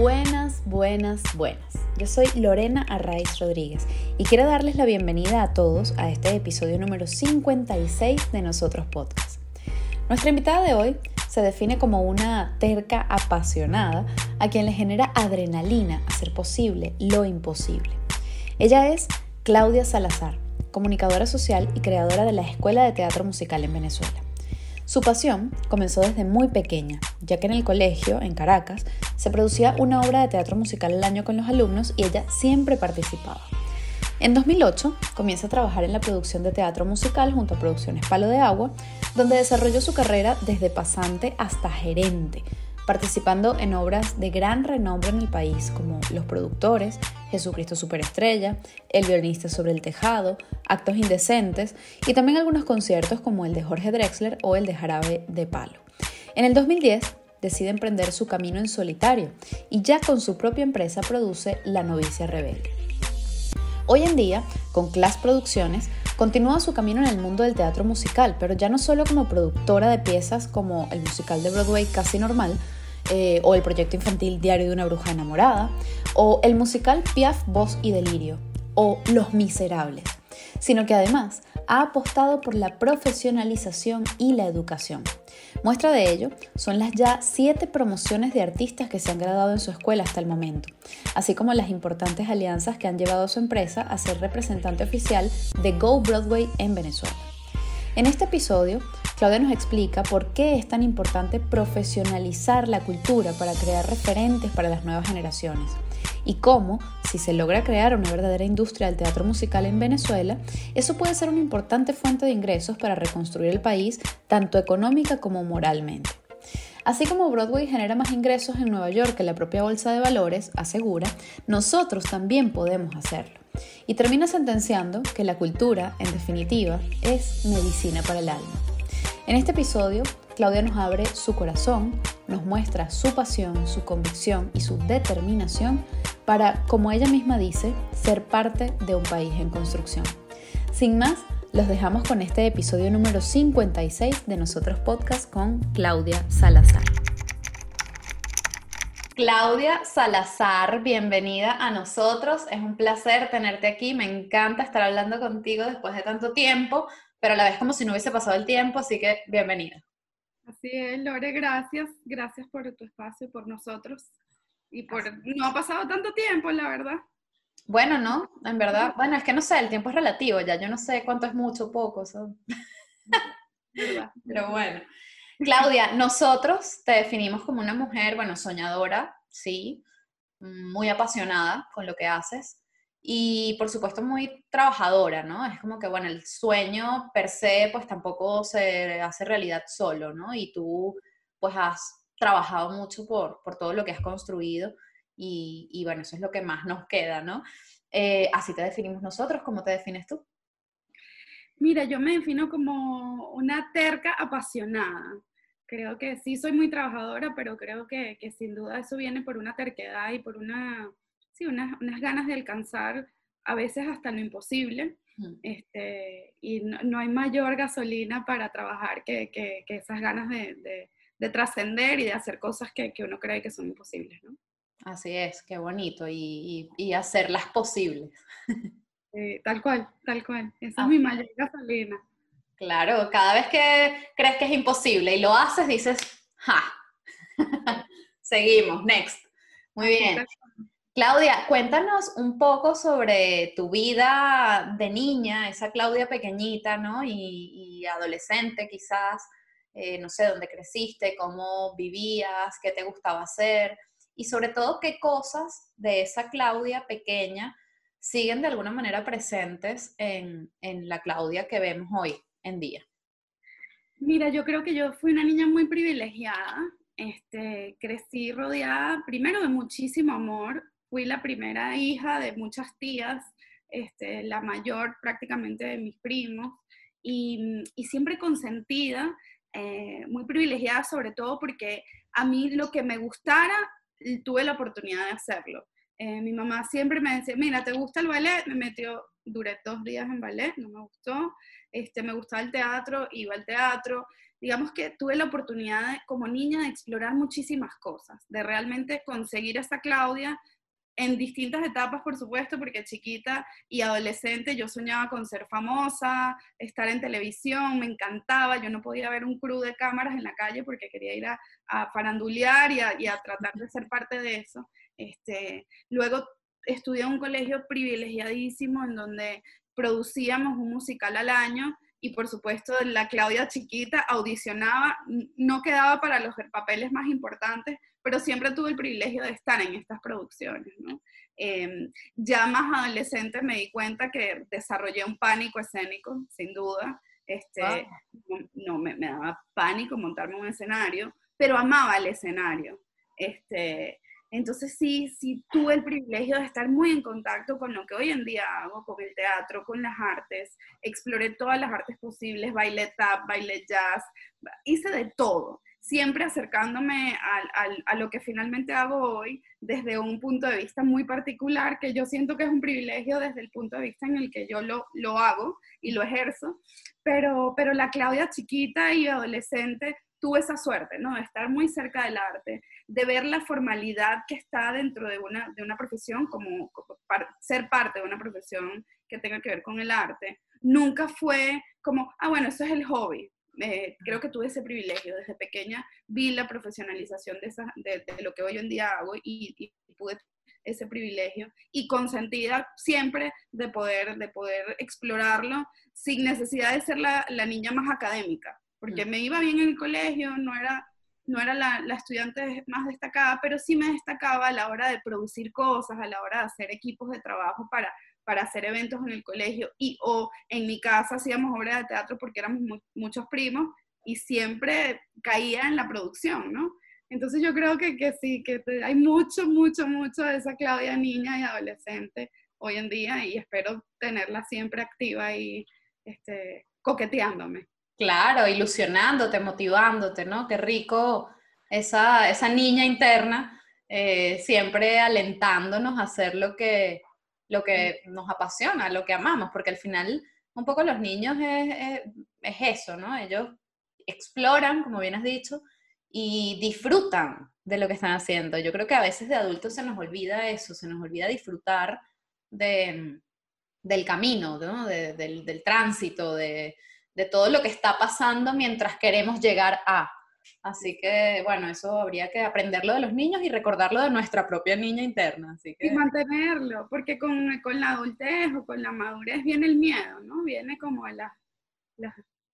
Buenas, buenas, buenas. Yo soy Lorena Arraiz Rodríguez y quiero darles la bienvenida a todos a este episodio número 56 de Nosotros Podcast. Nuestra invitada de hoy se define como una terca apasionada a quien le genera adrenalina hacer posible lo imposible. Ella es Claudia Salazar, comunicadora social y creadora de la Escuela de Teatro Musical en Venezuela. Su pasión comenzó desde muy pequeña, ya que en el colegio, en Caracas, se producía una obra de teatro musical al año con los alumnos y ella siempre participaba. En 2008 comienza a trabajar en la producción de teatro musical junto a Producciones Palo de Agua, donde desarrolló su carrera desde pasante hasta gerente, participando en obras de gran renombre en el país como Los Productores, Jesucristo Superestrella, El Violinista sobre el Tejado, Actos Indecentes y también algunos conciertos como el de Jorge Drexler o el de Jarabe de Palo. En el 2010 decide emprender su camino en solitario y ya con su propia empresa produce La Novicia Rebelde. Hoy en día, con Class Producciones, continúa su camino en el mundo del teatro musical, pero ya no solo como productora de piezas como el musical de Broadway Casi Normal, eh, o el proyecto infantil Diario de una bruja enamorada, o el musical Piaf, Voz y Delirio, o Los Miserables, sino que además ha apostado por la profesionalización y la educación. Muestra de ello son las ya siete promociones de artistas que se han graduado en su escuela hasta el momento, así como las importantes alianzas que han llevado a su empresa a ser representante oficial de Go Broadway en Venezuela. En este episodio, Claudia nos explica por qué es tan importante profesionalizar la cultura para crear referentes para las nuevas generaciones y cómo, si se logra crear una verdadera industria del teatro musical en Venezuela, eso puede ser una importante fuente de ingresos para reconstruir el país, tanto económica como moralmente. Así como Broadway genera más ingresos en Nueva York que la propia Bolsa de Valores, asegura, nosotros también podemos hacerlo y termina sentenciando que la cultura, en definitiva, es medicina para el alma. En este episodio, Claudia nos abre su corazón, nos muestra su pasión, su convicción y su determinación para, como ella misma dice, ser parte de un país en construcción. Sin más, los dejamos con este episodio número 56 de Nosotros Podcast con Claudia Salazar. Claudia Salazar, bienvenida a nosotros. Es un placer tenerte aquí. Me encanta estar hablando contigo después de tanto tiempo, pero a la vez como si no hubiese pasado el tiempo, así que bienvenida. Así es, Lore, gracias. Gracias por tu espacio, por nosotros. Y por... No ha pasado tanto tiempo, la verdad. Bueno, no, en verdad. Bueno, es que no sé, el tiempo es relativo, ya yo no sé cuánto es mucho o poco. Pero bueno. Claudia, nosotros te definimos como una mujer, bueno, soñadora, sí, muy apasionada con lo que haces y por supuesto muy trabajadora, ¿no? Es como que, bueno, el sueño per se pues tampoco se hace realidad solo, ¿no? Y tú pues has trabajado mucho por, por todo lo que has construido y, y, bueno, eso es lo que más nos queda, ¿no? Eh, así te definimos nosotros, ¿cómo te defines tú? Mira, yo me defino como una terca apasionada creo que sí soy muy trabajadora, pero creo que, que sin duda eso viene por una terquedad y por una, sí, unas, unas ganas de alcanzar a veces hasta lo imposible. Este, y no, hay mayor gasolina para trabajar que, que, que esas ganas de, de, trascender y de hacer cosas que, que, uno cree que son imposibles, ¿no? Así es, qué bonito, y, y, y hacerlas posibles. tal cual, tal cual. Esa es mi mayor gasolina. Claro, cada vez que crees que es imposible y lo haces, dices, ja. Seguimos, next. Muy bien. Claudia, cuéntanos un poco sobre tu vida de niña, esa Claudia pequeñita, ¿no? Y, adolescente quizás, eh, no sé, dónde creciste, cómo vivías, qué te gustaba hacer y sobre todo qué cosas de esa Claudia pequeña siguen de alguna manera presentes en, en la Claudia que vemos hoy en día? Mira, yo creo que yo fui una niña muy privilegiada. Este, crecí rodeada primero de muchísimo amor. Fui la primera hija de muchas tías, este, la mayor prácticamente de mis primos, y, y siempre consentida, eh, muy privilegiada sobre todo porque a mí lo que me gustara, tuve la oportunidad de hacerlo. Eh, mi mamá siempre me decía, mira, ¿te gusta el ballet? Me metió, duré dos días en ballet, no me gustó este, me gustaba el teatro, iba al teatro, digamos que tuve la oportunidad como niña de explorar muchísimas cosas, de realmente conseguir esa Claudia en distintas etapas, por supuesto, porque chiquita y adolescente yo soñaba con ser famosa, estar en televisión, me encantaba, yo no podía ver un crew de cámaras en la calle porque quería ir a, farandulear y a, y a, tratar de ser parte de eso. Este, luego estudié en un colegio privilegiadísimo en donde producíamos un musical al año y por supuesto la Claudia chiquita audicionaba, no quedaba para los papeles más importantes, pero siempre tuve el privilegio de estar en estas producciones. ¿no? Em, ya más adolescente me di cuenta que desarrollé un pánico escénico, sin duda. Este, no, me, me, daba pánico montarme en un escenario, pero amaba el escenario. Este, entonces sí, sí tuve el privilegio de estar muy en contacto con lo que hoy en día hago, con el teatro, con las artes. Exploré todas las artes posibles, baile tap, baile jazz, hice de todo, siempre acercándome a, lo que finalmente hago hoy desde un punto de vista muy particular, que yo siento que es un privilegio desde el punto de vista en el que yo lo, lo hago y lo ejerzo. Pero, pero la Claudia chiquita y adolescente tuve esa suerte, ¿no? De estar muy cerca del arte, de ver la formalidad que está dentro de una, de una profesión, como, ser parte de una profesión que tenga que ver con el arte. Nunca fue como, ah, bueno, eso es el hobby. Eh, creo que tuve ese privilegio. Desde pequeña vi la profesionalización de, esa, de, lo que hoy en día hago y, y, pude ese privilegio y consentida siempre de poder, de poder explorarlo sin necesidad de ser la, la niña más académica porque me iba bien en el colegio, no era, no era la, la, estudiante más destacada, pero sí me destacaba a la hora de producir cosas, a la hora de hacer equipos de trabajo para, para hacer eventos en el colegio y o en mi casa hacíamos obras de teatro porque éramos muchos primos y siempre caía en la producción, ¿no? Entonces yo creo que, que sí, que hay mucho, mucho, mucho de esa Claudia niña y adolescente hoy en día y espero tenerla siempre activa y este, coqueteándome. Claro, ilusionándote, motivándote, ¿no? Qué rico esa, esa niña interna eh, siempre alentándonos a hacer lo que, lo que nos apasiona, lo que amamos, porque al final un poco los niños es, es, eso, ¿no? Ellos exploran, como bien has dicho, y disfrutan de lo que están haciendo. Yo creo que a veces de adultos se nos olvida eso, se nos olvida disfrutar de, del camino, ¿no? del, del, tránsito, de, de todo lo que está pasando mientras queremos llegar a. Así que, bueno, eso habría que aprenderlo de los niños y recordarlo de nuestra propia niña interna. Así que... Y mantenerlo, porque con, con, la adultez o con la madurez viene el miedo, ¿no? Viene como la,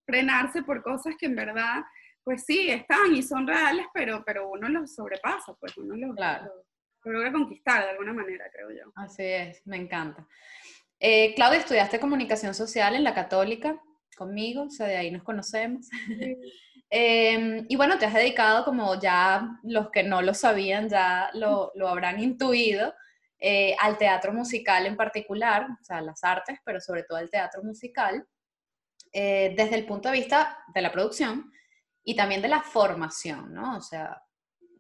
frenarse por cosas que en verdad, pues sí, están y son reales, pero, pero uno los sobrepasa, pues uno los, claro. logra conquistar de alguna manera, creo yo. Así es, me encanta. Eh, Claudia, estudiaste comunicación social en la católica conmigo, o sea, de ahí nos conocemos. Em, y bueno, te has dedicado, como ya los que no lo sabían, ya lo, lo habrán intuido, eh, al teatro musical en particular, o sea, las artes, pero sobre todo al teatro musical, eh, desde el punto de vista de la producción y también de la formación, ¿no? O sea,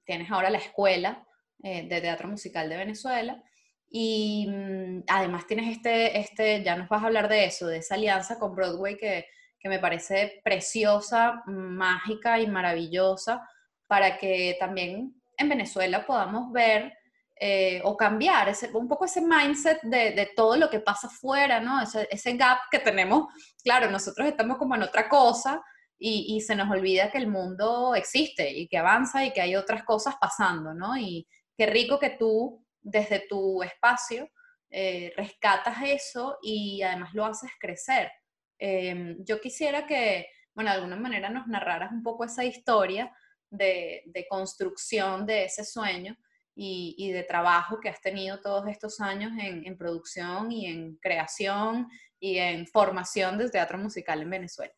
tienes ahora la escuela eh, de teatro musical de Venezuela y mm, además tienes este, este, ya nos vas a hablar de eso, de esa alianza con Broadway que, que me parece preciosa, mágica y maravillosa para que también en Venezuela podamos ver eh, o cambiar ese, un poco ese mindset de, de, todo lo que pasa afuera, ¿no? Ese, ese, gap que tenemos, claro, nosotros estamos como en otra cosa y, se nos olvida que el mundo existe y que avanza y que hay otras cosas pasando, ¿no? Y qué rico que tú desde tu espacio eh, rescatas eso y además lo haces crecer. Em, yo quisiera que, bueno, de alguna manera nos narraras un poco esa historia de, construcción de ese sueño y, de trabajo que has tenido todos estos años en, producción y en creación y en formación del teatro musical en Venezuela.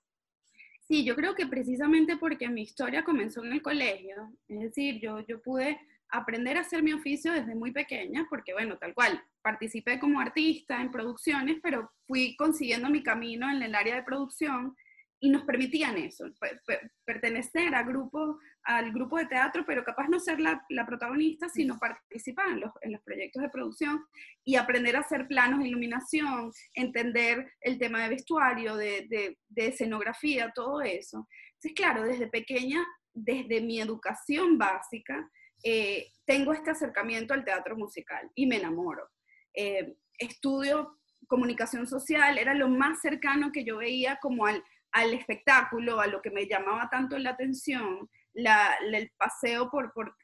Sí, yo creo que precisamente porque mi historia comenzó en el colegio, es decir, yo, yo pude aprender a hacer mi oficio desde muy pequeña, porque bueno, tal cual, participé como artista en producciones, pero fui consiguiendo mi camino en el área de producción y nos permitían eso, pertenecer a grupo, al grupo de teatro, pero capaz no ser la, protagonista, sino participar en los, en los, proyectos de producción y aprender a hacer planos de iluminación, entender el tema de vestuario, de, de, de escenografía, todo eso. Entonces, claro, desde pequeña, desde mi educación básica, eh, tengo este acercamiento al teatro musical y me enamoro. Eh, estudio comunicación social, era lo más cercano que yo veía como al, al espectáculo, a lo que me llamaba tanto la atención, el paseo por, por,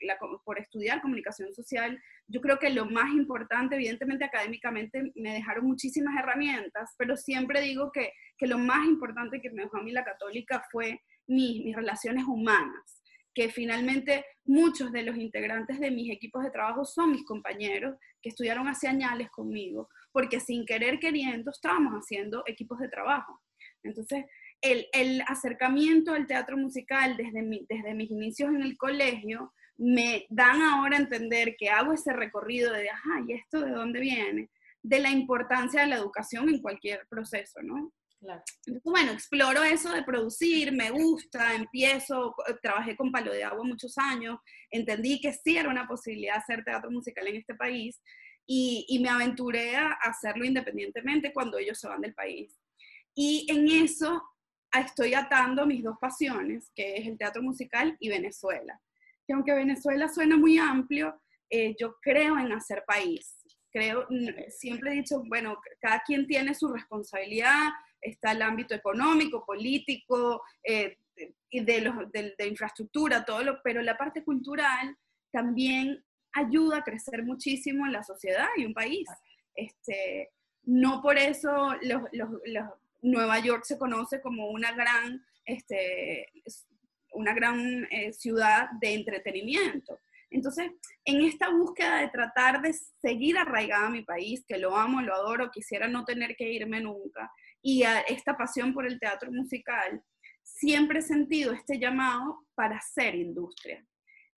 por, estudiar comunicación social, yo creo que lo más importante, evidentemente académicamente me dejaron muchísimas herramientas, pero siempre digo que, que lo más importante que me dejó a mí la católica fue mis, mis relaciones humanas que finalmente muchos de los integrantes de mis equipos de trabajo son mis compañeros que estudiaron hace años conmigo, porque sin querer queriendo estábamos haciendo equipos de trabajo. Entonces, el, acercamiento al teatro musical desde, desde mis inicios en el colegio me dan ahora a entender que hago ese recorrido de, ajá, ¿y esto de dónde viene? De la importancia de la educación en cualquier proceso, ¿no? Entonces, bueno, exploro eso de producir, me gusta, empiezo, trabajé con Palo de Agua muchos años, entendí que sí era una posibilidad hacer teatro musical en este país y, y me aventuré a hacerlo independientemente cuando ellos se van del país. Y en eso estoy atando mis dos pasiones, que es el teatro musical y Venezuela. Que aunque Venezuela suena muy amplio, eh, yo creo en hacer país. Creo, siempre he dicho, bueno, cada quien tiene su responsabilidad, está el ámbito económico, político, eh, y de, los, de, infraestructura, todo lo, pero la parte cultural también ayuda a crecer muchísimo en la sociedad y un país. Este, no por eso los, los, Nueva York se conoce como una gran, este, una gran eh, ciudad de entretenimiento. Entonces, en esta búsqueda de tratar de seguir arraigada a mi país, que lo amo, lo adoro, quisiera no tener que irme nunca, y a esta pasión por el teatro musical, siempre he sentido este llamado para hacer industria.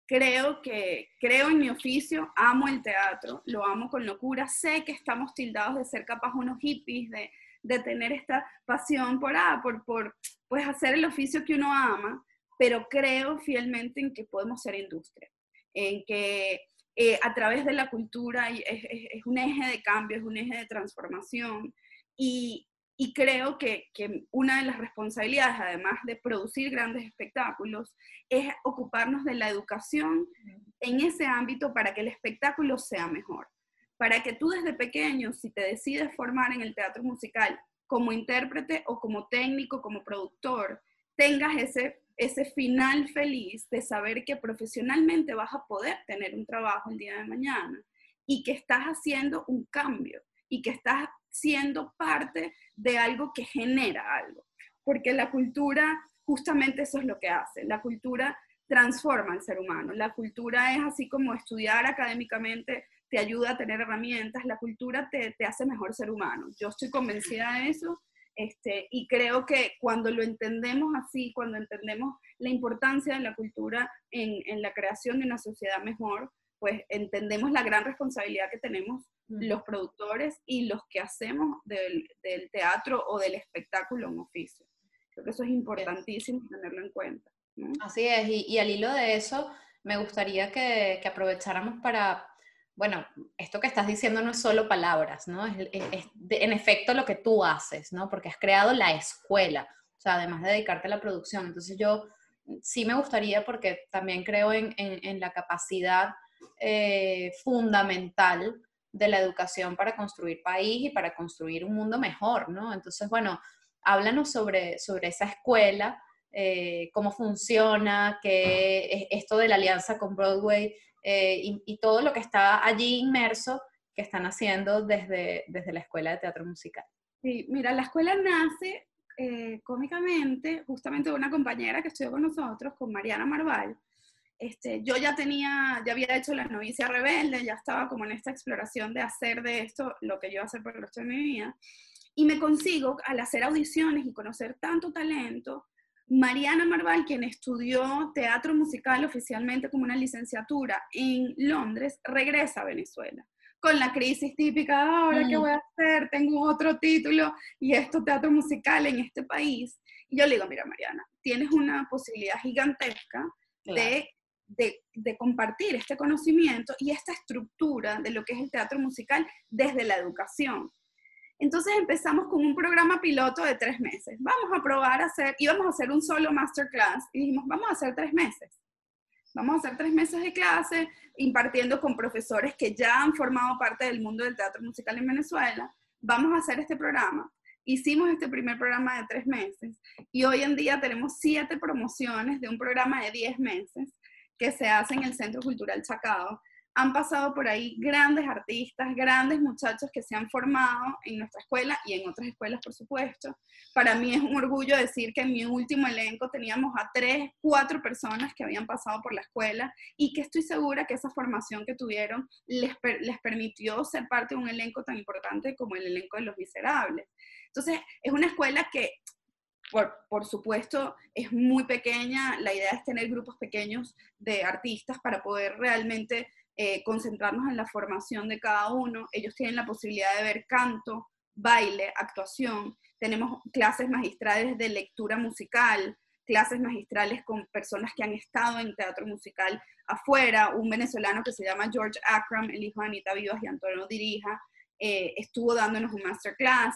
Creo que, creo en mi oficio, amo el teatro, lo amo con locura, sé que estamos tildados de ser capaz unos hippies, de, de tener esta pasión por, ah, por, por pues hacer el oficio que uno ama, pero creo fielmente en que podemos ser industria, en que eh, a través de la cultura es, es, un eje de cambio, es un eje de transformación y, y creo que, que, una de las responsabilidades, además de producir grandes espectáculos, es ocuparnos de la educación en ese ámbito para que el espectáculo sea mejor. Para que tú desde pequeño, si te decides formar en el teatro musical como intérprete o como técnico, como productor, tengas ese, ese final feliz de saber que profesionalmente vas a poder tener un trabajo el día de mañana y que estás haciendo un cambio y que estás siendo parte de algo que genera algo. Porque la cultura, justamente eso es lo que hace. La cultura transforma al ser humano. La cultura es así como estudiar académicamente te ayuda a tener herramientas, la cultura te, te hace mejor ser humano. Yo estoy convencida de eso este, y creo que cuando lo entendemos así, cuando entendemos la importancia de la cultura en, en, la creación de una sociedad mejor, pues entendemos la gran responsabilidad que tenemos los productores y los que hacemos del, del teatro o del espectáculo un oficio. Creo que eso es importantísimo tenerlo en cuenta. Así es, y, y, al hilo de eso, me gustaría que, que aprovecháramos para bueno, esto que estás diciendo no es solo palabras, ¿no? Es, en efecto lo que tú haces, ¿no? Porque has creado la escuela, o sea, además de dedicarte a la producción. Entonces yo sí me gustaría, porque también creo en, la capacidad eh, fundamental de la educación para construir país y para construir un mundo mejor, ¿no? Entonces, bueno, háblanos sobre, sobre esa escuela, eh, cómo funciona, qué esto de la alianza con Broadway eh, y, todo lo que está allí inmerso que están haciendo desde, desde la Escuela de Teatro Musical. Sí, mira, la escuela nace cómicamente justamente de una compañera que estudió con nosotros, con Mariana Marval. Este, yo ya tenía, ya había hecho la novicia rebelde, ya estaba como en esta exploración de hacer de esto lo que yo iba a hacer por el resto de mi vida. Y me consigo, al hacer audiciones y conocer tanto talento, Mariana Marval, quien estudió teatro musical oficialmente como una licenciatura en Londres, regresa a Venezuela con la crisis típica, ahora qué mm. voy a hacer, tengo otro título y esto teatro musical en este país. Y yo le digo, mira Mariana, tienes una posibilidad gigantesca de, de, compartir este conocimiento y esta estructura de lo que es el teatro musical desde la educación. Entonces empezamos con un programa piloto de tres meses. Vamos a probar a hacer, íbamos a hacer un solo masterclass y dijimos, vamos a hacer tres meses. Vamos a hacer tres meses de clase impartiendo con profesores que ya han formado parte del mundo del teatro musical en Venezuela. Vamos a hacer este programa. Hicimos este primer programa de tres meses y hoy en día tenemos siete promociones de un programa de diez meses que se hace en el Centro Cultural Chacao han pasado por ahí grandes artistas, grandes muchachos que se han formado en nuestra escuela y en otras escuelas, por supuesto. Para mí es un orgullo decir que en mi último elenco teníamos a tres, cuatro personas que habían pasado por la escuela y que estoy segura que esa formación que tuvieron les, les permitió ser parte de un elenco tan importante como el elenco de Los Miserables. Entonces, es una escuela que por, supuesto, es muy pequeña. La idea es tener grupos pequeños de artistas para poder realmente eh, concentrarnos en la formación de cada uno. Ellos tienen la posibilidad de ver canto, baile, actuación. Tenemos clases magistrales de lectura musical, clases magistrales con personas que han estado en teatro musical afuera. Un venezolano que se llama George Akram, el hijo de Anita Vivas y Antonio Dirija, eh, estuvo dándonos un masterclass.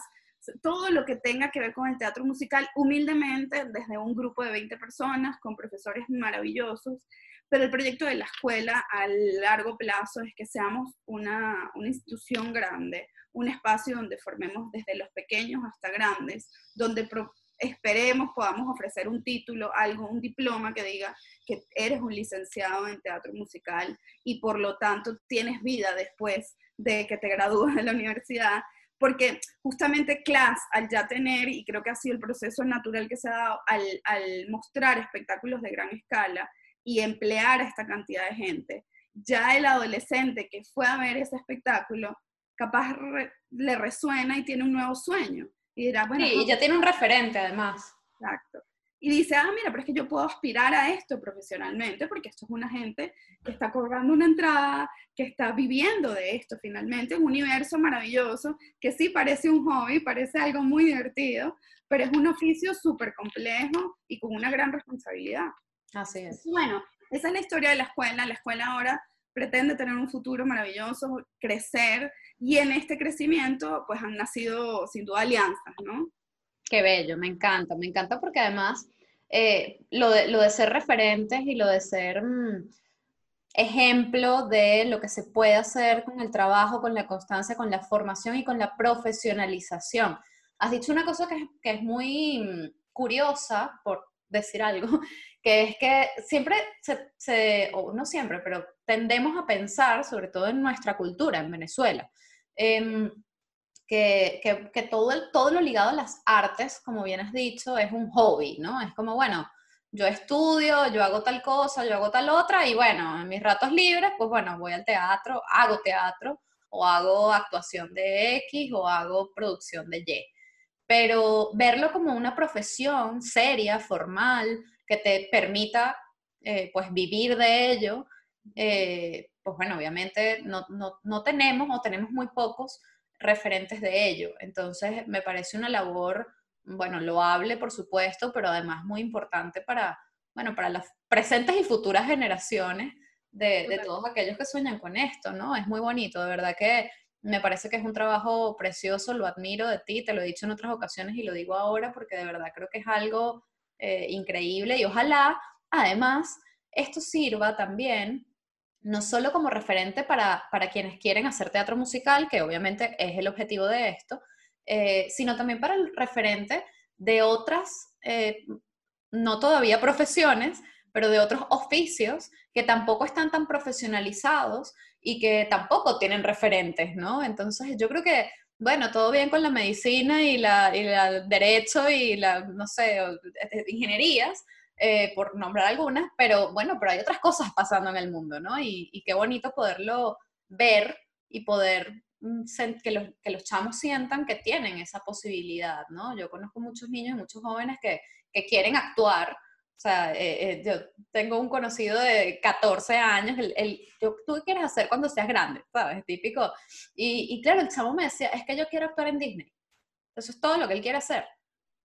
Todo lo que tenga que ver con el teatro musical, humildemente, desde un grupo de 20 personas, con profesores maravillosos, pero el proyecto de la escuela a largo plazo es que seamos una, una, institución grande, un espacio donde formemos desde los pequeños hasta grandes, donde esperemos podamos ofrecer un título, algo, un diploma que diga que eres un licenciado en teatro musical y por lo tanto tienes vida después de que te gradúas de la universidad porque justamente CLAS, al ya tener, y creo que ha sido el proceso natural que se ha dado, al, al mostrar espectáculos de gran escala, y emplear a esta cantidad de gente. Ya el adolescente que fue a ver ese espectáculo, capaz le resuena y tiene un nuevo sueño. Y dirá, bueno. Sí, y ya tiene un referente además. Exacto. Y dice, ah, mira, pero es que yo puedo aspirar a esto profesionalmente, porque esto es una gente que está cobrando una entrada, que está viviendo de esto finalmente, un universo maravilloso, que sí parece un hobby, parece algo muy divertido, pero es un oficio súper complejo y con una gran responsabilidad. Así es. Bueno, esa es la historia de la escuela. La escuela ahora pretende tener un futuro maravilloso, crecer, y en este crecimiento pues han nacido sin duda alianzas, ¿no? Qué bello, me encanta, me encanta porque además eh, lo, de, lo, de, ser referentes y lo de ser mm, ejemplo de lo que se puede hacer con el trabajo, con la constancia, con la formación y con la profesionalización. Has dicho una cosa que es, que es muy mm, curiosa, por decir algo, que es que siempre se, o no siempre, pero tendemos a pensar, sobre todo en nuestra cultura, en Venezuela, em, que, que, todo, el, todo lo ligado a las artes, como bien has dicho, es un hobby, ¿no? Es como, bueno, yo estudio, yo hago tal cosa, yo hago tal otra, y bueno, en mis ratos libres, pues bueno, voy al teatro, hago teatro, o hago actuación de X, o hago producción de Y. Pero verlo como una profesión seria, formal, que te permita eh, pues vivir de ello, eh, pues bueno, obviamente no, no, no, tenemos o tenemos muy pocos referentes de ello. Entonces me parece una labor, bueno, loable por supuesto, pero además muy importante para, bueno, para las presentes y futuras generaciones de, de todos aquellos que sueñan con esto, ¿no? Es muy bonito, de verdad que me parece que es un trabajo precioso, lo admiro de ti, te lo he dicho en otras ocasiones y lo digo ahora porque de verdad creo que es algo eh, increíble y ojalá, además, esto sirva también no solo como referente para, quienes quieren hacer teatro musical, que obviamente es el objetivo de esto, eh, sino también para el referente de otras, eh, no todavía profesiones, pero de otros oficios que tampoco están tan profesionalizados y que tampoco tienen referentes, ¿no? Entonces yo creo que bueno, todo bien con la medicina y la, y derecho y la, no sé, ingenierías, eh, por nombrar algunas, pero bueno, pero hay otras cosas pasando en el mundo, ¿no? Y, qué bonito poderlo ver y poder mm, que los, que los chamos sientan que tienen esa posibilidad, ¿no? Yo conozco muchos niños y muchos jóvenes que, que quieren actuar, sea, eh, eh, yo tengo un conocido de 14 años, el, el, ¿tú qué quieres hacer cuando seas grande? ¿Sabes? Típico. Y, y claro, el chavo me decía, es que yo quiero actuar en Disney. Eso es todo lo que él quiere hacer.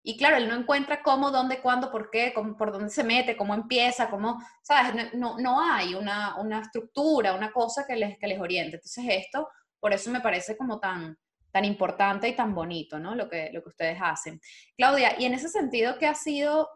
Y claro, él no encuentra cómo, dónde, cuándo, por qué, por dónde se mete, cómo empieza, cómo, ¿sabes? No, no hay una, una, estructura, una cosa que les, que les oriente. Entonces esto, por eso me parece como tan, tan importante y tan bonito, ¿no? Lo que, lo que ustedes hacen. Claudia, y en ese sentido, ¿qué ha sido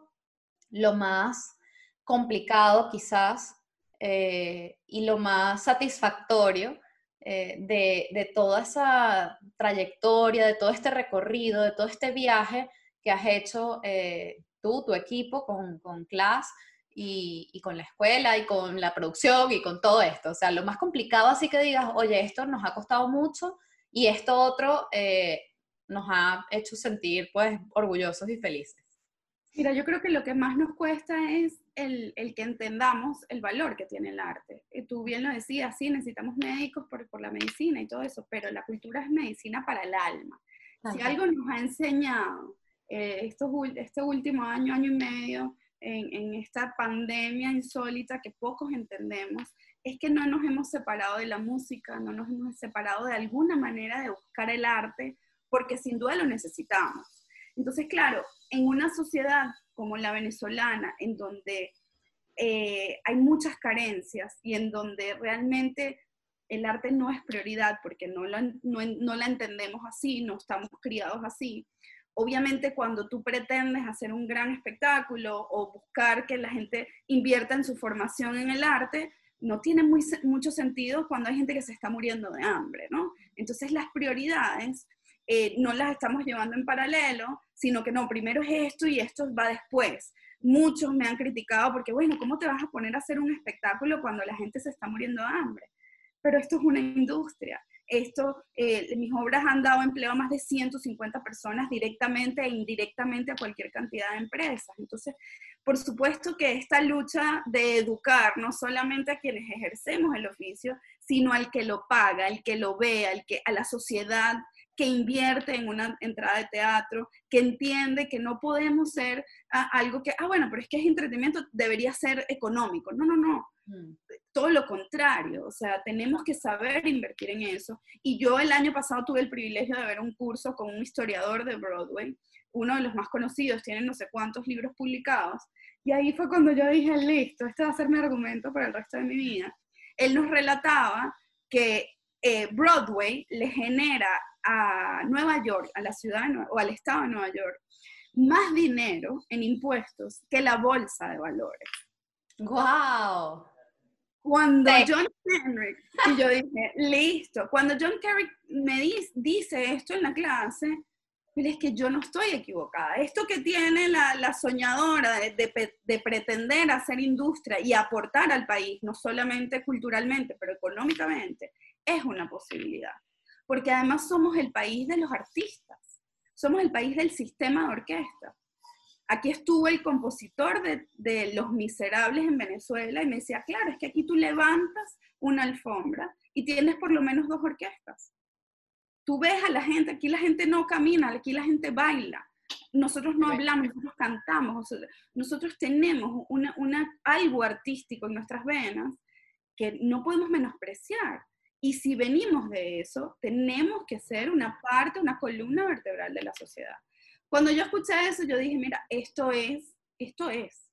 lo más complicado quizás eh, y lo más satisfactorio eh, de, de, toda esa trayectoria, de todo este recorrido, de todo este viaje que has hecho eh, tú, tu equipo con, con Class y, y, con la escuela y con la producción y con todo esto. O sea, lo más complicado así que digas, oye, esto nos ha costado mucho y esto otro eh, nos ha hecho sentir pues orgullosos y felices. Mira, yo creo que lo que más nos cuesta es el, el que entendamos el valor que tiene el arte. Y tú bien lo decías, sí, necesitamos médicos por, por, la medicina y todo eso, pero la cultura es medicina para el alma. Si algo nos ha enseñado eh, este último año, año y medio, en, en, esta pandemia insólita que pocos entendemos, es que no nos hemos separado de la música, no nos hemos separado de alguna manera de buscar el arte, porque sin duda lo necesitamos. Entonces, claro, en una sociedad como la venezolana, en donde eh, hay muchas carencias y en donde realmente el arte no es prioridad porque no la, no, no la entendemos así, no estamos criados así, Obviamente cuando tú pretendes hacer un gran espectáculo o buscar que la gente invierta en su formación en el arte, no tiene muy, mucho sentido cuando hay gente que se está muriendo de hambre, ¿no? Entonces las prioridades eh, no las estamos llevando en paralelo, sino que no, primero es esto y esto va después. Muchos me han criticado porque, bueno, ¿cómo te vas a poner a hacer un espectáculo cuando la gente se está muriendo de hambre? Pero esto es una industria esto, eh, mis obras han dado empleo a más de 150 personas directamente e indirectamente a cualquier cantidad de empresas. Entonces, por supuesto que esta lucha de educar no solamente a quienes ejercemos el oficio, sino al que lo paga, al que lo ve, al que, a la sociedad que invierte en una entrada de teatro, que entiende que no podemos ser ah, algo que, ah, bueno, pero es que es entretenimiento, debería ser económico. No, no, no. Mm. Todo lo contrario, o sea, tenemos que saber invertir en eso. Y yo el año pasado tuve el privilegio de ver un curso con un historiador de Broadway, uno de los más conocidos, tiene no sé cuántos libros publicados. Y ahí fue cuando yo dije, listo, este va a ser mi argumento para el resto de mi vida. Él nos relataba que eh, Broadway le genera a Nueva York, a la ciudad o al estado de Nueva York, más dinero en impuestos que la bolsa de valores. ¡Wow! Cuando John Kerry, y yo dije, listo, cuando John Kerry me dice esto en la clase, es que yo no estoy equivocada. Esto que tiene la, la soñadora de, de, de, pretender hacer industria y aportar al país, no solamente culturalmente, pero económicamente, es una posibilidad porque además somos el país de los artistas, somos el país del sistema de orquesta. Aquí estuvo el compositor de, de Los Miserables en Venezuela y me decía, claro, es que aquí tú levantas una alfombra y tienes por lo menos dos orquestas. Tú ves a la gente, aquí la gente no camina, aquí la gente baila. Nosotros no hablamos, nosotros cantamos, nosotros tenemos una, una, algo artístico en nuestras venas que no podemos menospreciar. Y si venimos de eso, tenemos que ser una parte, una columna vertebral de la sociedad. Cuando yo escuché eso, yo dije, mira, esto es, esto es.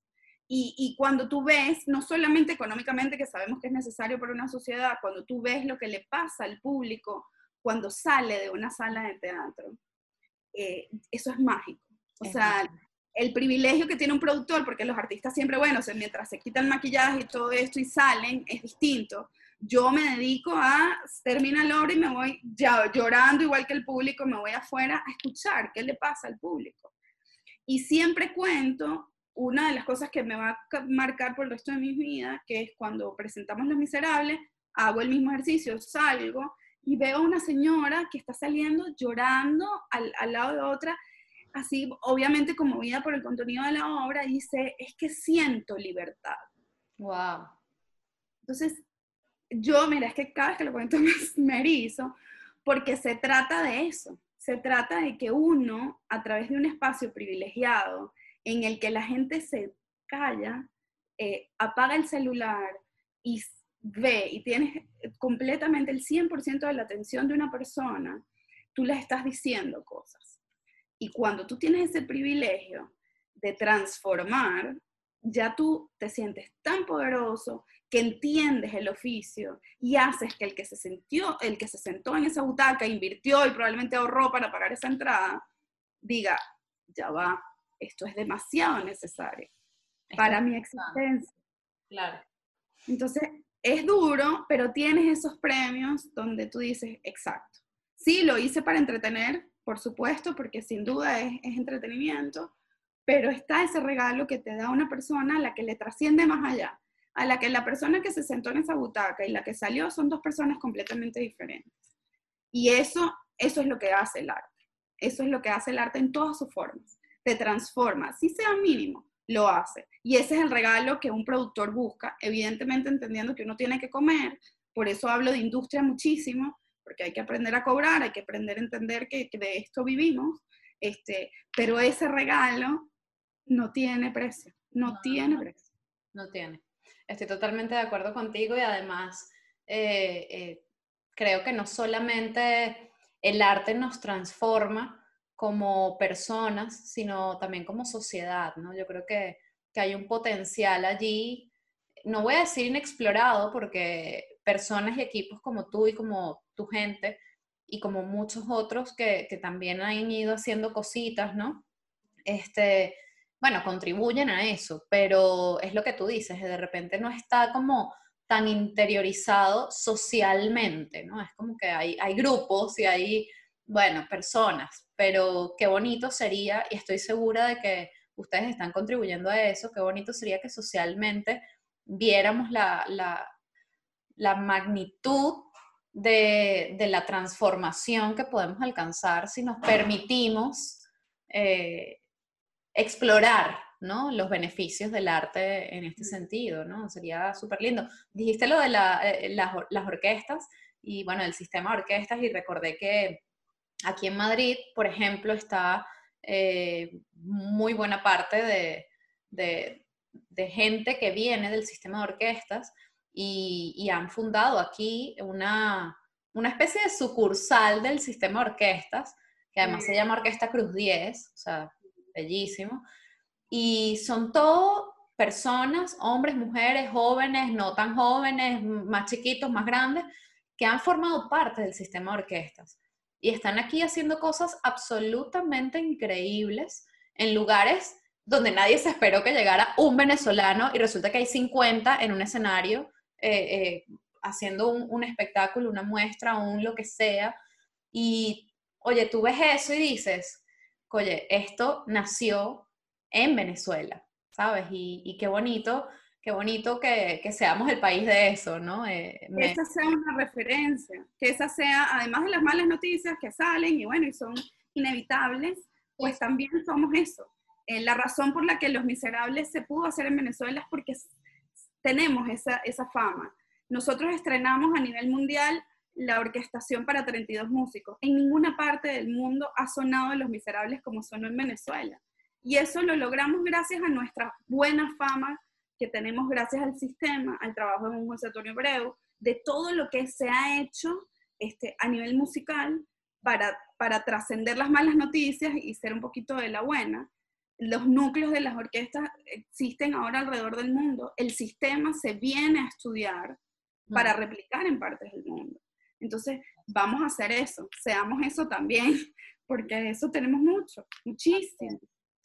Y, y, cuando tú ves, no solamente económicamente, que sabemos que es necesario para una sociedad, cuando tú ves lo que le pasa al público cuando sale de una sala de teatro, eh, eso es mágico. O sea, el privilegio que tiene un productor, porque los artistas siempre, bueno, mientras se quitan maquillaje y todo esto y salen, es distinto yo me dedico a, termina la obra y me voy ya, llorando igual que el público, me voy afuera a escuchar qué le pasa al público. Y siempre cuento una de las cosas que me va a marcar por el resto de mi vida, que es cuando presentamos Los Miserables, hago el mismo ejercicio, salgo y veo a una señora que está saliendo llorando al, al lado de otra, así obviamente conmovida por el contenido de la obra, dice, es que siento libertad. Wow. Entonces, yo, mira, es que cada vez que lo cuento me erizo, porque se trata de eso. Se trata de que uno, a través de un espacio privilegiado, en el que la gente se calla, eh, apaga el celular y ve y tienes completamente el 100% de la atención de una persona, tú le estás diciendo cosas. Y cuando tú tienes ese privilegio de transformar, ya tú te sientes tan poderoso que entiendes el oficio y haces que el que se sintió, el que se sentó en esa butaca, invirtió y probablemente ahorró para pagar esa entrada, diga, ya va, esto es demasiado necesario para mi existencia. Claro. Entonces, es duro, pero tienes esos premios donde tú dices, exacto. Sí, lo hice para entretener, por supuesto, porque sin duda es, es entretenimiento, pero está ese regalo que te da una persona a la que le trasciende más allá, a la que la persona que se sentó en esa butaca y la que salió son dos personas completamente diferentes. Y eso, eso es lo que hace el arte. Eso es lo que hace el arte en todas sus formas. Te transforma, si sea mínimo, lo hace. Y ese es el regalo que un productor busca, evidentemente entendiendo que uno tiene que comer, por eso hablo de industria muchísimo, porque hay que aprender a cobrar, hay que aprender a entender que, de esto vivimos, este, pero ese regalo no tiene precio, no, tiene precio. No tiene. Estoy totalmente de acuerdo contigo y además eh, eh, creo que no solamente el arte nos transforma, como personas, sino también como sociedad, ¿no? Yo creo que, hay un potencial allí, no voy a decir inexplorado, porque personas y equipos como tú y como tu gente y como muchos otros que, también han ido haciendo cositas, ¿no? Este, bueno, contribuyen a eso, pero es lo que tú dices, de repente no está como tan interiorizado socialmente, ¿no? Es como que hay, hay grupos y hay, bueno, personas, pero qué bonito sería, y estoy segura de que ustedes están contribuyendo a eso, qué bonito sería que socialmente viéramos la, la, magnitud de, la transformación que podemos alcanzar si nos permitimos eh, explorar ¿no? los beneficios del arte en este sentido, ¿no? Sería súper lindo. Dijiste lo de eh, las, las orquestas y bueno, el sistema de orquestas y recordé que Aquí en Madrid, por ejemplo, está eh, muy buena parte de, gente que viene del sistema de orquestas y, han fundado aquí una, especie de sucursal del sistema de orquestas, que además se llama Orquesta Cruz 10, o sea, bellísimo. Y son todo personas, hombres, mujeres, jóvenes, no tan jóvenes, más chiquitos, más grandes, que han formado parte del sistema de orquestas y están aquí haciendo cosas absolutamente increíbles en lugares donde nadie se esperó que llegara un venezolano y resulta que hay 50 en un escenario eh, eh, haciendo un, espectáculo, una muestra, un lo que sea. Y, oye, tú ves eso y dices, oye, esto nació en Venezuela, ¿sabes? Y, y qué bonito qué bonito que, seamos el país de eso, ¿no? Eh, que esa sea una referencia, que esa sea, además de las malas noticias que salen y bueno, y son inevitables, pues también somos eso. Eh, la razón por la que Los Miserables se pudo hacer en Venezuela es porque tenemos esa, esa fama. Nosotros estrenamos a nivel mundial la orquestación para 32 músicos. En ninguna parte del mundo ha sonado Los Miserables como sonó en Venezuela. Y eso lo logramos gracias a nuestra buena fama que tenemos gracias al sistema, al trabajo de un José Antonio Breu, de todo lo que se ha hecho este, a nivel musical para, para trascender las malas noticias y ser un poquito de la buena. Los núcleos de las orquestas existen ahora alrededor del mundo. El sistema se viene a estudiar para replicar en partes del mundo. Entonces, vamos a hacer eso, seamos eso también, porque de eso tenemos mucho, muchísimo.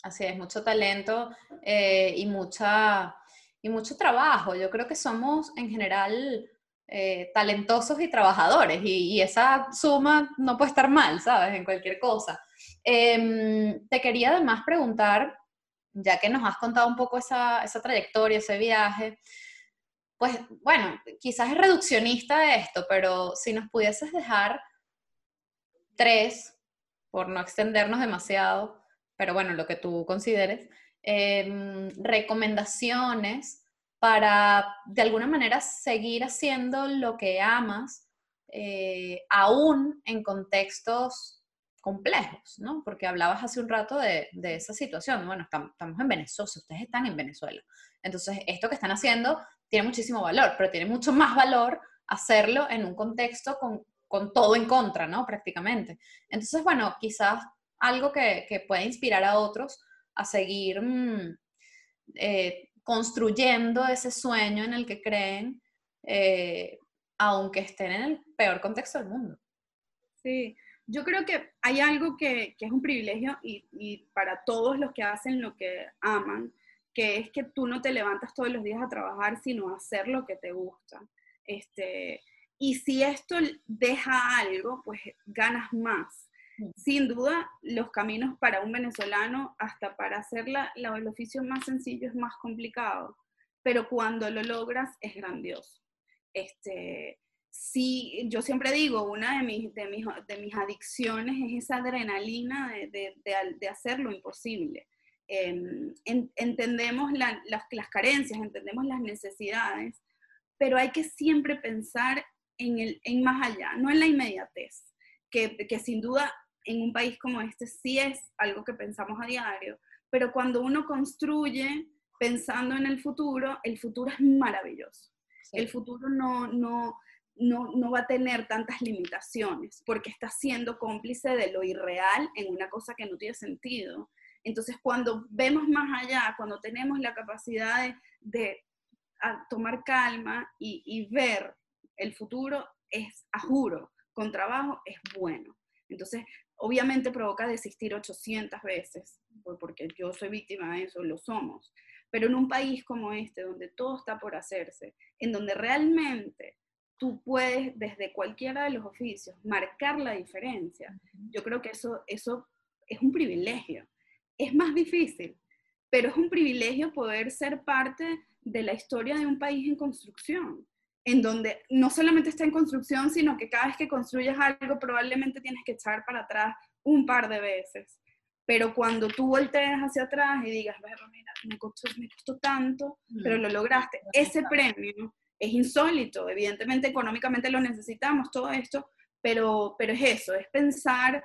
Así es, mucho talento eh, y mucha y mucho trabajo. Yo creo que somos en general eh, talentosos y trabajadores y, esa suma no puede estar mal, ¿sabes? En cualquier cosa. Em, te quería además preguntar, ya que nos has contado un poco esa, esa trayectoria, ese viaje, pues bueno, quizás es reduccionista esto, pero si nos pudieses dejar tres, por no extendernos demasiado, pero bueno, lo que tú consideres, Em, recomendaciones para de alguna manera seguir haciendo lo que amas, eh, aún en contextos complejos, ¿no? Porque hablabas hace un rato de, esa situación. Bueno, estamos en Venezuela, ustedes están en Venezuela. Entonces, esto que están haciendo tiene muchísimo valor, pero tiene mucho más valor hacerlo en un contexto con, todo en contra, ¿no? Prácticamente. Entonces, bueno, quizás algo que, que pueda inspirar a otros a seguir mm, eh, construyendo ese sueño en el que creen, eh, aunque estén en el peor contexto del mundo. Sí, yo creo que hay algo que, es un privilegio y, para todos los que hacen lo que aman, que es que tú no te levantas todos los días a trabajar, sino a hacer lo que te gusta. Este, y si esto deja algo, pues ganas más. Mm. Sin duda, los caminos para un venezolano, hasta para hacer la, el oficio más sencillo, es más complicado, pero cuando lo logras es grandioso. Este, sí, yo siempre digo, una de mis, de mis, de mis adicciones es esa adrenalina de, de, de hacer lo imposible. Em, entendemos las, las, carencias, entendemos las necesidades, pero hay que siempre pensar en, el, en más allá, no en la inmediatez, que, que sin duda en un país como este sí es algo que pensamos a diario, pero cuando uno construye pensando en el futuro, el futuro es maravilloso. El futuro no, no, no, va a tener tantas limitaciones porque está siendo cómplice de lo irreal en una cosa que no tiene sentido. Entonces, cuando vemos más allá, cuando tenemos la capacidad de, tomar calma y, y, ver el futuro, es, a juro, con trabajo es bueno. Entonces, obviamente provoca desistir 800 veces, porque yo soy víctima de eso, lo somos. Pero en un país como este, donde todo está por hacerse, en donde realmente tú puedes desde cualquiera de los oficios marcar la diferencia. Yo creo que eso, eso es un privilegio. Es más difícil, pero es un privilegio poder ser parte de la historia de un país en construcción, en donde no solamente está en construcción, sino que cada vez que construyes algo probablemente tienes que echar para atrás un par de veces. Pero cuando tú volteas hacia atrás y digas, mira, me costó, me costó tanto, pero lo lograste, ese premio es insólito, evidentemente económicamente lo necesitamos, todo esto, pero, pero es eso, es pensar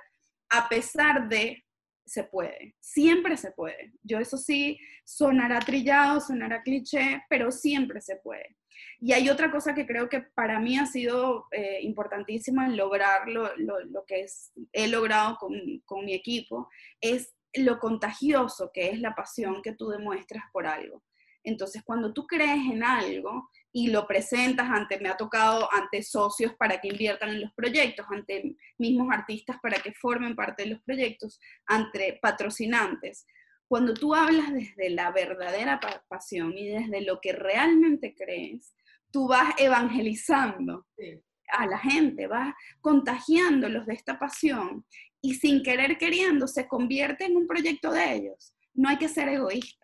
a pesar de, se puede, siempre se puede. Yo eso sí, sonará trillado, sonará cliché, pero siempre se puede. Y hay otra cosa que creo que para mí ha sido eh, importantísima en lograr lo, lo, que es, he logrado con, con mi equipo, es lo contagioso que es la pasión que tú demuestras por algo. Entonces, cuando tú crees en algo y lo presentas ante, me ha tocado ante socios para que inviertan en los proyectos, ante mismos artistas para que formen parte de los proyectos, ante patrocinantes. Cuando tú hablas desde la verdadera pasión y desde lo que realmente crees, tú vas evangelizando a la gente, vas contagiándolos de esta pasión y sin querer queriendo se convierte en un proyecto de ellos. No hay que ser egoísta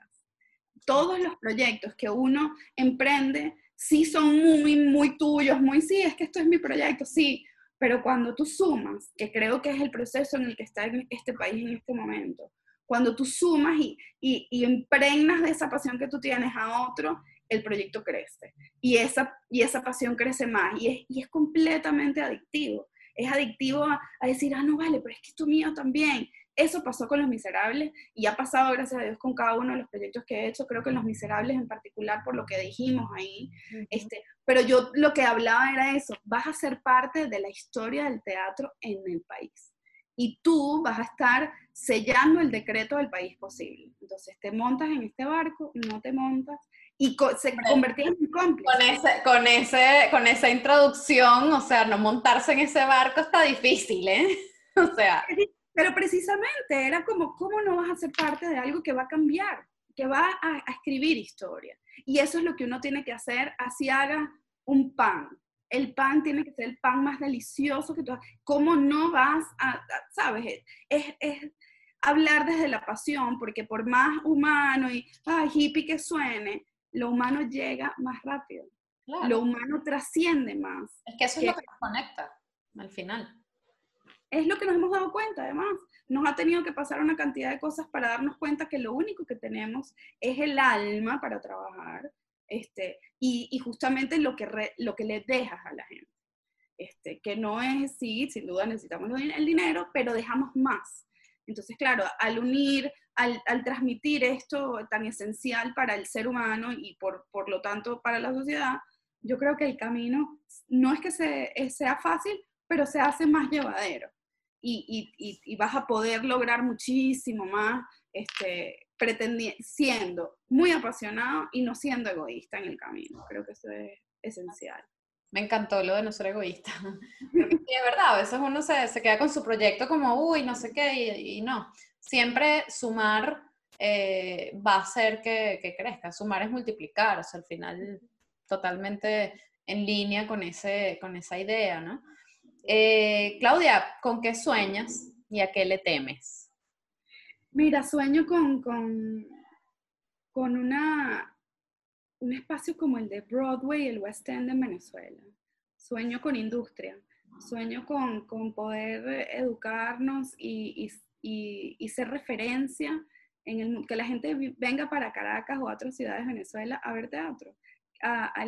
todos los proyectos que uno emprende sí son muy, muy tuyos, muy, sí, es que esto es mi proyecto, sí, pero cuando tú sumas, que creo que es el proceso en el que está este país en este momento, cuando tú sumas y, y, y impregnas de esa pasión que tú tienes a otro, el proyecto crece y esa, y esa pasión crece más y es, y es completamente adictivo. Es adictivo a, a, decir, ah, no vale, pero es que esto mío también. Eso pasó con Los Miserables y ha pasado, gracias a Dios, con cada uno de los proyectos que he hecho. Creo que Los Miserables en particular, por lo que dijimos ahí. este, pero yo lo que hablaba era eso, vas a ser parte de la historia del teatro en el país. Y tú vas a estar sellando el decreto del país posible. Entonces, te montas en este barco, no te montas, y se convertía en cómplice. Con, ese, con, ese, con esa introducción, o sea, no montarse en ese barco está difícil, ¿eh? O sea. Pero precisamente era como, ¿cómo no vas a ser parte de algo que va a cambiar, que va a, escribir historia? Y eso es lo que uno tiene que hacer, así haga un pan. El pan tiene que ser el pan más delicioso que tú ¿Cómo no vas a, sabes? Es, es, hablar desde la pasión, porque por más humano y ay, hippie que suene, lo humano llega más rápido. Lo humano trasciende más. Es que eso es lo que nos conecta al final es lo que nos hemos dado cuenta, además. Nos ha tenido que pasar una cantidad de cosas para darnos cuenta que lo único que tenemos es el alma para trabajar este, y, justamente lo que, lo que le dejas a la gente. este, que no es, sí, sin duda necesitamos el dinero, pero dejamos más. Entonces, claro, al unir, al, transmitir esto tan esencial para el ser humano y por, por, lo tanto para la sociedad, yo creo que el camino no es que sea fácil, pero se hace más llevadero. Y, y, y, vas a poder lograr muchísimo más este, siendo muy apasionado y no siendo egoísta en el camino. Creo que eso es esencial. Me encantó lo de no ser egoísta. Porque sí, es verdad, a veces uno se, se, queda con su proyecto como, uy, no sé qué, y, no. Siempre sumar eh, va a hacer que, que, crezca. Sumar es multiplicar, o sea, al final totalmente en línea con, ese, con esa idea, ¿no? Eh, Claudia, ¿con qué sueñas y a qué le temes? Mira, sueño con, con, con una, un espacio como el de Broadway y el West End en Venezuela. Sueño con industria, sueño con, con poder educarnos y, y, y, ser referencia en el que la gente venga para Caracas o otras ciudades de Venezuela a ver teatro.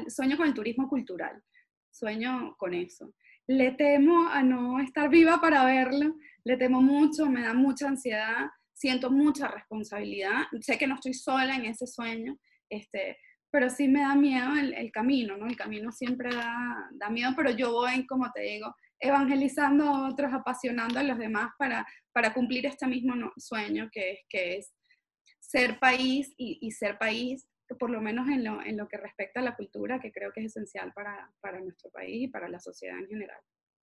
sueño con el turismo cultural, sueño con eso. Le temo a no estar viva para verlo, le temo mucho, me da mucha ansiedad, siento mucha responsabilidad, sé que no estoy sola en ese sueño, este, pero sí me da miedo el, camino, ¿no? El camino siempre da, da, miedo, pero yo voy, como te digo, evangelizando a otros, apasionando a los demás para, para cumplir este mismo sueño que es, que es ser país y, y, ser país, por lo menos en lo, en lo que respecta a la cultura, que creo que es esencial para, para nuestro país y para la sociedad en general.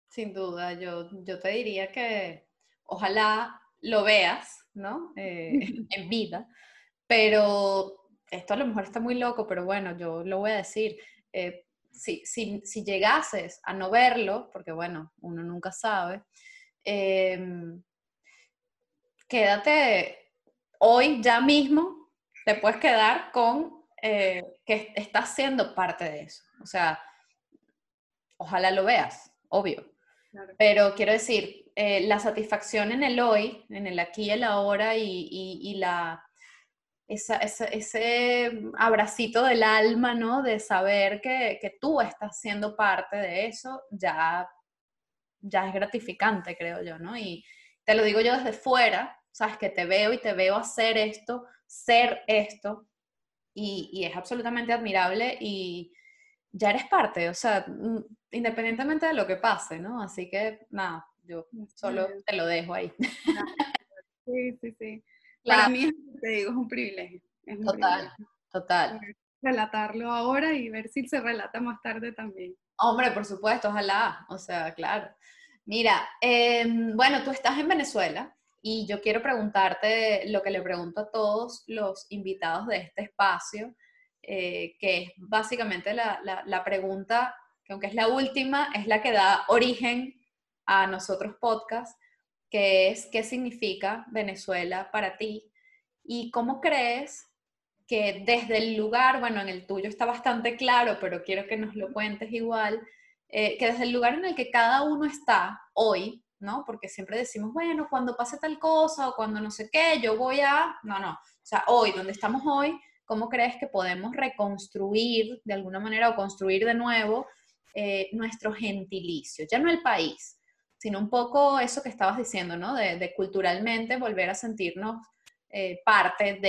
Sin duda, yo, yo te diría que ojalá lo veas, ¿no? Eh, en vida, pero esto a lo mejor está muy loco, pero bueno, yo lo voy a decir. Eh, si, si, llegases a no verlo, porque bueno, uno nunca sabe, em, quédate hoy ya mismo, te puedes quedar con eh, que estás siendo parte de eso. O sea, ojalá lo veas, obvio. Pero quiero decir, eh, la satisfacción en el hoy, en el aquí y el ahora y, y la ese abracito del alma, ¿no? De saber que, que, tú estás siendo parte de eso, ya, ya es gratificante, creo yo, ¿no? Y te lo digo yo desde fuera, sabes que te veo y te veo hacer esto, ser esto, y, y es absolutamente admirable y ya eres parte, o sea, independientemente de lo que pase, ¿no? Así que, nada, yo solo te lo dejo ahí. Sí, sí, sí. Para mí, te digo, es un privilegio. total, total. Relatarlo ahora y ver si se relata más tarde también. Hombre, por supuesto, ojalá. O sea, claro. Mira, em, bueno, tú estás en Venezuela y yo quiero preguntarte lo que le pregunto a todos los invitados de este espacio, eh, que es básicamente la, la pregunta, que aunque es la última, es la que da origen a nosotros podcast, que es qué significa Venezuela para ti y cómo crees que desde el lugar, bueno, en el tuyo está bastante claro, pero quiero que nos lo cuentes igual, eh, que desde el lugar en el que cada uno está hoy, ¿no? Porque siempre decimos, bueno, cuando pase tal cosa o cuando no sé qué, yo voy a... No, no. O sea, hoy, donde estamos hoy, ¿cómo crees que podemos reconstruir de alguna manera o construir de nuevo eh, nuestro gentilicio? Ya no el país, sino un poco eso que estabas diciendo, ¿no? De, culturalmente volver a sentirnos eh, parte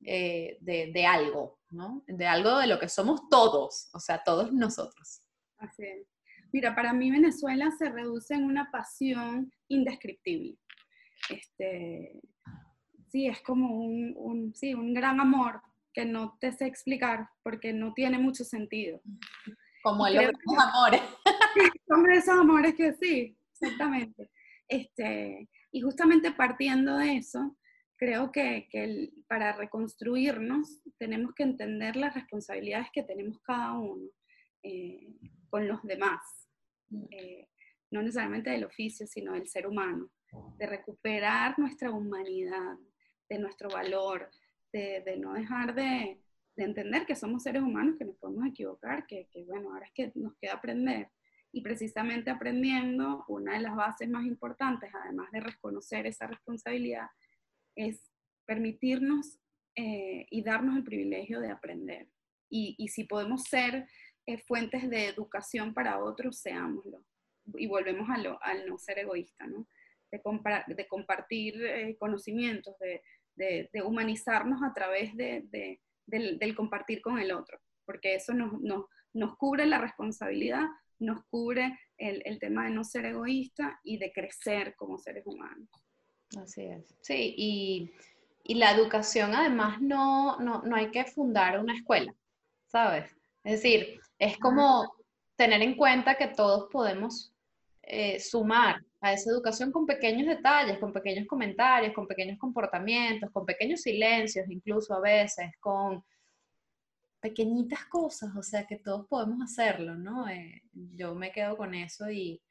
eh, de, de, algo, ¿no? De algo de lo que somos todos, o sea, todos nosotros. Así es. Mira, para mí Venezuela se reduce en una pasión indescriptible. Este, sí, es como un, sí, un gran amor que no te sé explicar porque no tiene mucho sentido. Como el de los amores. Como esos amores que sí, Exactamente. Este, y justamente partiendo de eso, creo que, que para reconstruirnos tenemos que entender las responsabilidades que tenemos cada uno eh, con los demás, eh, no necesariamente del oficio, sino del ser humano, de recuperar nuestra humanidad, de nuestro valor, de, de no dejar de, de, entender que somos seres humanos, que nos podemos equivocar, que, que bueno, ahora es que nos queda aprender y precisamente aprendiendo, una de las bases más importantes, además de reconocer esa responsabilidad, es permitirnos eh, y darnos el privilegio de aprender. Y, y si podemos ser eh, fuentes de educación para otros, seámoslo. y volvemos a lo, al no ser egoísta, ¿no? De, de compartir eh, conocimientos, de, de, humanizarnos a través de, del, del, compartir con el otro, porque eso nos, nos, nos cubre la responsabilidad, nos cubre el, el, tema de no ser egoísta y de crecer como seres humanos. Así es. Sí, y, y la educación además no, no, no hay que fundar una escuela, ¿sabes? Es decir, es como tener en cuenta que todos podemos eh, sumar a esa educación con pequeños detalles, con pequeños comentarios, con pequeños comportamientos, con pequeños silencios, incluso a veces, con pequeñitas cosas, o sea que todos podemos hacerlo, ¿no? Eh, yo me quedo con eso y,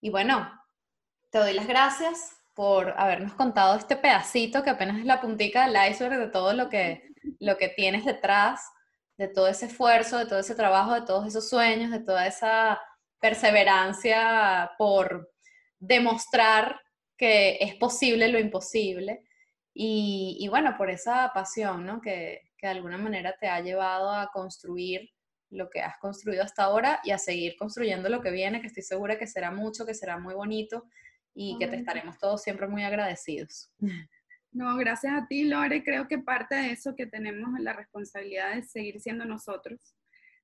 y bueno, te doy las gracias por habernos contado este pedacito que apenas es la puntica del iceberg de todo lo que, lo que tienes detrás, de todo ese esfuerzo, de todo ese trabajo, de todos esos sueños, de toda esa perseverancia por demostrar que es posible lo imposible. Y, y bueno, por esa pasión, ¿no? Que, que de alguna manera te ha llevado a construir lo que has construido hasta ahora y a seguir construyendo lo que viene, que estoy segura que será mucho, que será muy bonito y que te estaremos todos siempre muy agradecidos. No, gracias a ti, Lore. Creo que parte de eso que tenemos la responsabilidad de seguir siendo nosotros,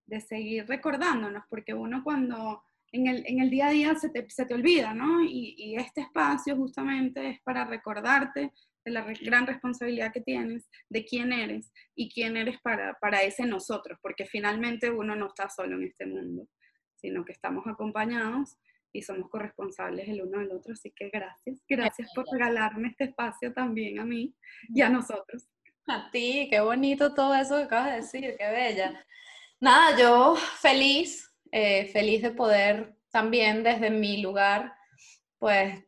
de seguir recordándonos, porque uno cuando en el, en el día a día se te, se te olvida, ¿no? Y, y, este espacio justamente es para recordarte de la gran responsabilidad que tienes, de quién eres y quién eres para, para ese nosotros, porque finalmente uno no está solo en este mundo, sino que estamos acompañados y somos corresponsables el uno del otro. Así que gracias, gracias por regalarme este espacio también a mí y a nosotros. A ti, qué bonito todo eso que acabas de decir, qué bella. Nada, yo feliz, eh, feliz de poder también desde mi lugar, pues,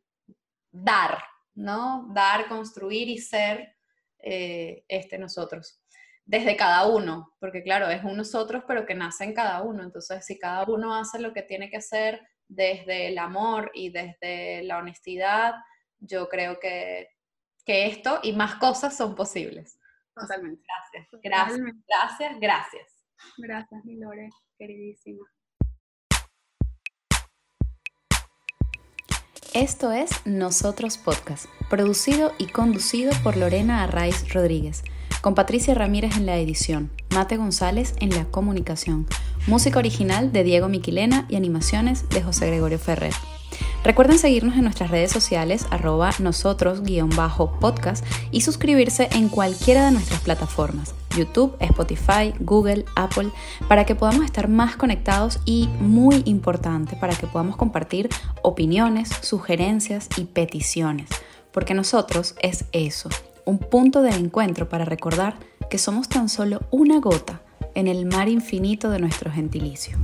dar, ¿no? Dar, construir y ser eh, este nosotros. Desde cada uno, porque claro, es un nosotros, pero que nace en cada uno. Entonces, si cada uno hace lo que tiene que hacer desde el amor y desde la honestidad, yo creo que, que esto y más cosas son posibles. Totalmente. Gracias, gracias, gracias, gracias. Gracias, mi Lore, queridísima. Esto es Nosotros Podcast, producido y conducido por Lorena Arraiz Rodríguez, con Patricia Ramírez en la edición, Mate González en la comunicación, música original de Diego Miquilena y animaciones de José Gregorio Ferrer. Recuerden seguirnos en nuestras redes sociales arroba nosotros-podcast y suscribirse en cualquiera de nuestras plataformas, YouTube, Spotify, Google, Apple, para que podamos estar más conectados y, muy importante, para que podamos compartir opiniones, sugerencias y peticiones, porque nosotros es eso, un punto de encuentro para recordar que somos tan solo una gota en el mar infinito de nuestro gentilicio.